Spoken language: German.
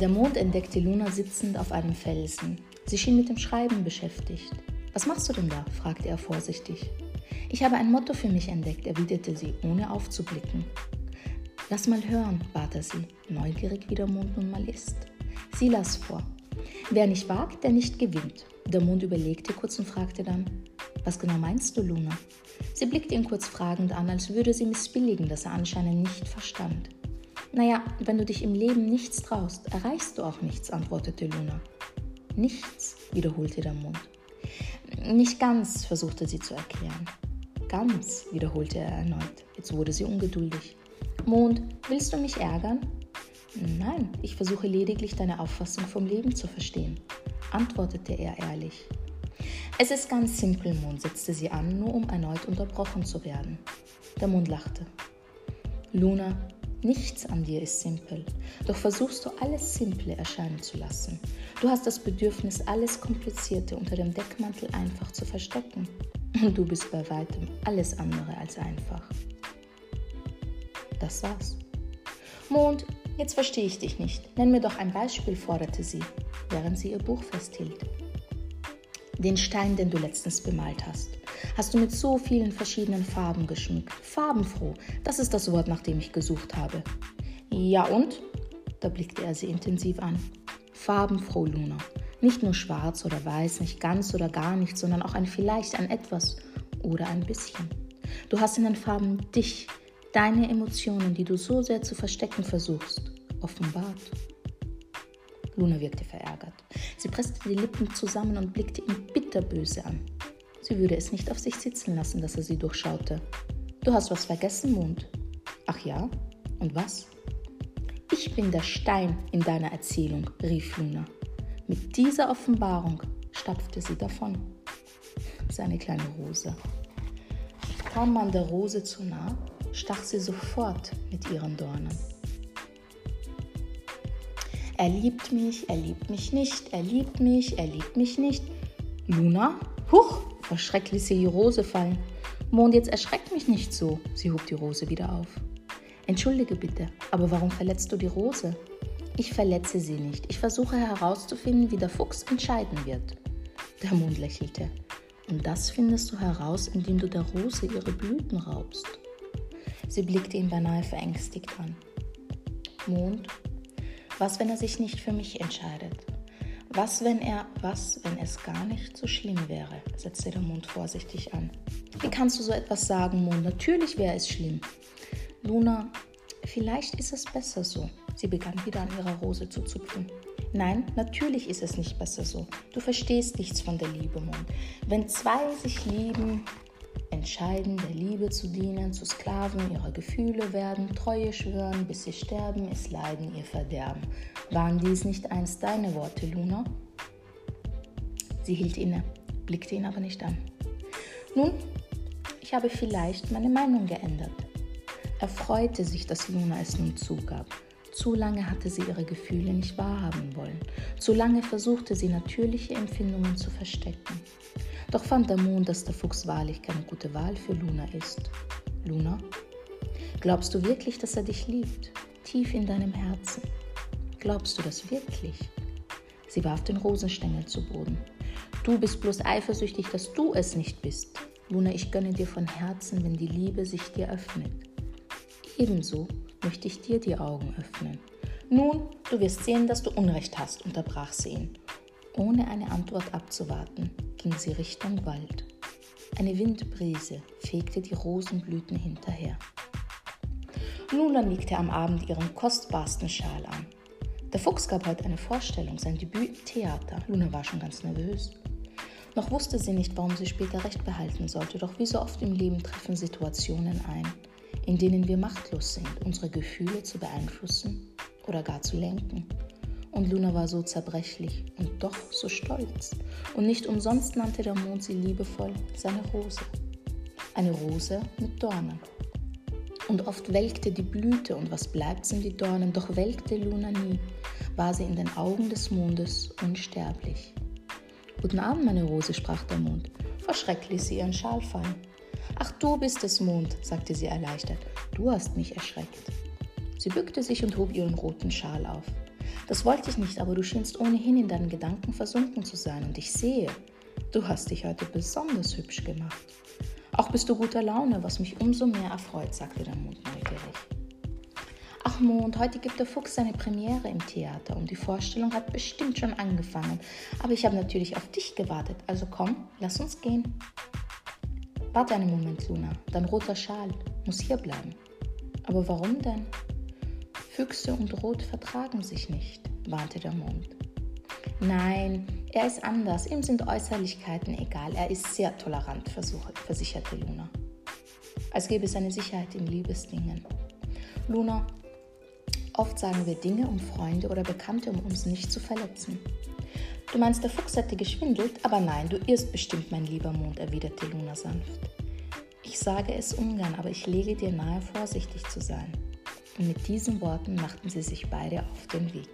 Der Mond entdeckte Luna sitzend auf einem Felsen. Sie schien mit dem Schreiben beschäftigt. Was machst du denn da? fragte er vorsichtig. Ich habe ein Motto für mich entdeckt, erwiderte sie, ohne aufzublicken. Lass mal hören, bat er sie, neugierig wie der Mond nun mal ist. Sie las vor. Wer nicht wagt, der nicht gewinnt. Der Mond überlegte kurz und fragte dann, was genau meinst du, Luna? Sie blickte ihn kurz fragend an, als würde sie missbilligen, dass er anscheinend nicht verstand. Naja, wenn du dich im Leben nichts traust, erreichst du auch nichts, antwortete Luna. Nichts, wiederholte der Mond. Nicht ganz, versuchte sie zu erklären. Ganz, wiederholte er erneut. Jetzt wurde sie ungeduldig. Mond, willst du mich ärgern? Nein, ich versuche lediglich deine Auffassung vom Leben zu verstehen, antwortete er ehrlich. Es ist ganz simpel, Mond, setzte sie an, nur um erneut unterbrochen zu werden. Der Mond lachte. Luna, Nichts an dir ist simpel, doch versuchst du alles Simple erscheinen zu lassen. Du hast das Bedürfnis, alles Komplizierte unter dem Deckmantel einfach zu verstecken. Und du bist bei weitem alles andere als einfach. Das war's. Mond, jetzt verstehe ich dich nicht. Nenn mir doch ein Beispiel, forderte sie, während sie ihr Buch festhielt. Den Stein, den du letztens bemalt hast hast du mit so vielen verschiedenen Farben geschmückt. Farbenfroh, das ist das Wort, nach dem ich gesucht habe. Ja und? Da blickte er sie intensiv an. Farbenfroh, Luna. Nicht nur schwarz oder weiß, nicht ganz oder gar nicht, sondern auch ein vielleicht, ein etwas oder ein bisschen. Du hast in den Farben dich, deine Emotionen, die du so sehr zu verstecken versuchst, offenbart. Luna wirkte verärgert. Sie presste die Lippen zusammen und blickte ihn bitterböse an. Sie würde es nicht auf sich sitzen lassen, dass er sie durchschaute. Du hast was vergessen, Mond. Ach ja? Und was? Ich bin der Stein in deiner Erzählung, rief Luna. Mit dieser Offenbarung stapfte sie davon. Seine kleine Rose. Kam man der Rose zu nah, stach sie sofort mit ihren Dornen. Er liebt mich, er liebt mich nicht, er liebt mich, er liebt mich nicht. Luna, huch, vor Schreck ließ sie die Rose fallen. Mond, jetzt erschreckt mich nicht so. Sie hob die Rose wieder auf. Entschuldige bitte, aber warum verletzt du die Rose? Ich verletze sie nicht. Ich versuche herauszufinden, wie der Fuchs entscheiden wird. Der Mond lächelte. Und das findest du heraus, indem du der Rose ihre Blüten raubst. Sie blickte ihn beinahe verängstigt an. Mond, was, wenn er sich nicht für mich entscheidet? Was, wenn er, was, wenn es gar nicht so schlimm wäre? setzte der Mond vorsichtig an. Wie kannst du so etwas sagen, Mond? Natürlich wäre es schlimm. Luna, vielleicht ist es besser so. Sie begann wieder an ihrer Rose zu zupfen. Nein, natürlich ist es nicht besser so. Du verstehst nichts von der Liebe, Mond. Wenn zwei sich lieben, entscheiden, der Liebe zu dienen, zu Sklaven ihrer Gefühle werden, Treue schwören, bis sie sterben, es leiden ihr Verderben. Waren dies nicht einst deine Worte, Luna? Sie hielt inne, blickte ihn aber nicht an. Nun, ich habe vielleicht meine Meinung geändert. Er freute sich, dass Luna es nun zugab. Zu lange hatte sie ihre Gefühle nicht wahrhaben wollen. Zu lange versuchte sie natürliche Empfindungen zu verstecken. Doch fand der Mond, dass der Fuchs wahrlich keine gute Wahl für Luna ist. Luna, glaubst du wirklich, dass er dich liebt? Tief in deinem Herzen. Glaubst du das wirklich? Sie warf den Rosenstängel zu Boden. Du bist bloß eifersüchtig, dass du es nicht bist. Luna, ich gönne dir von Herzen, wenn die Liebe sich dir öffnet. Ebenso möchte ich dir die Augen öffnen. Nun, du wirst sehen, dass du Unrecht hast, unterbrach sie ihn. Ohne eine Antwort abzuwarten, ging sie Richtung Wald. Eine Windbrise fegte die Rosenblüten hinterher. Luna legte am Abend ihren kostbarsten Schal an. Der Fuchs gab heute eine Vorstellung, sein Debüt im Theater. Luna war schon ganz nervös. Noch wusste sie nicht, warum sie später Recht behalten sollte, doch wie so oft im Leben treffen Situationen ein, in denen wir machtlos sind, unsere Gefühle zu beeinflussen oder gar zu lenken. Und Luna war so zerbrechlich und doch so stolz. Und nicht umsonst nannte der Mond sie liebevoll seine Rose. Eine Rose mit Dornen. Und oft welkte die Blüte und was bleibt in die Dornen, doch welkte Luna nie, war sie in den Augen des Mondes unsterblich. Guten Abend, meine Rose, sprach der Mond. Vor Schreck ließ sie ihren Schal fallen. Ach, du bist es, Mond, sagte sie erleichtert. Du hast mich erschreckt. Sie bückte sich und hob ihren roten Schal auf. Das wollte ich nicht, aber du schienst ohnehin in deinen Gedanken versunken zu sein und ich sehe, du hast dich heute besonders hübsch gemacht. Auch bist du guter Laune, was mich umso mehr erfreut, sagte der Mond neugierig. Ach Mond, heute gibt der Fuchs seine Premiere im Theater und die Vorstellung hat bestimmt schon angefangen. Aber ich habe natürlich auf dich gewartet, also komm, lass uns gehen. Warte einen Moment, Luna, dein roter Schal muss hier bleiben. Aber warum denn? Füchse und Rot vertragen sich nicht, warnte der Mond. Nein, er ist anders, ihm sind Äußerlichkeiten egal, er ist sehr tolerant, versicherte Luna. Als gäbe es eine Sicherheit in Liebesdingen. Luna, oft sagen wir Dinge, um Freunde oder Bekannte, um uns nicht zu verletzen. Du meinst, der Fuchs hätte geschwindelt, aber nein, du irrst bestimmt, mein lieber Mond, erwiderte Luna sanft. Ich sage es ungern, aber ich lege dir nahe, vorsichtig zu sein. Und mit diesen Worten machten sie sich beide auf den Weg.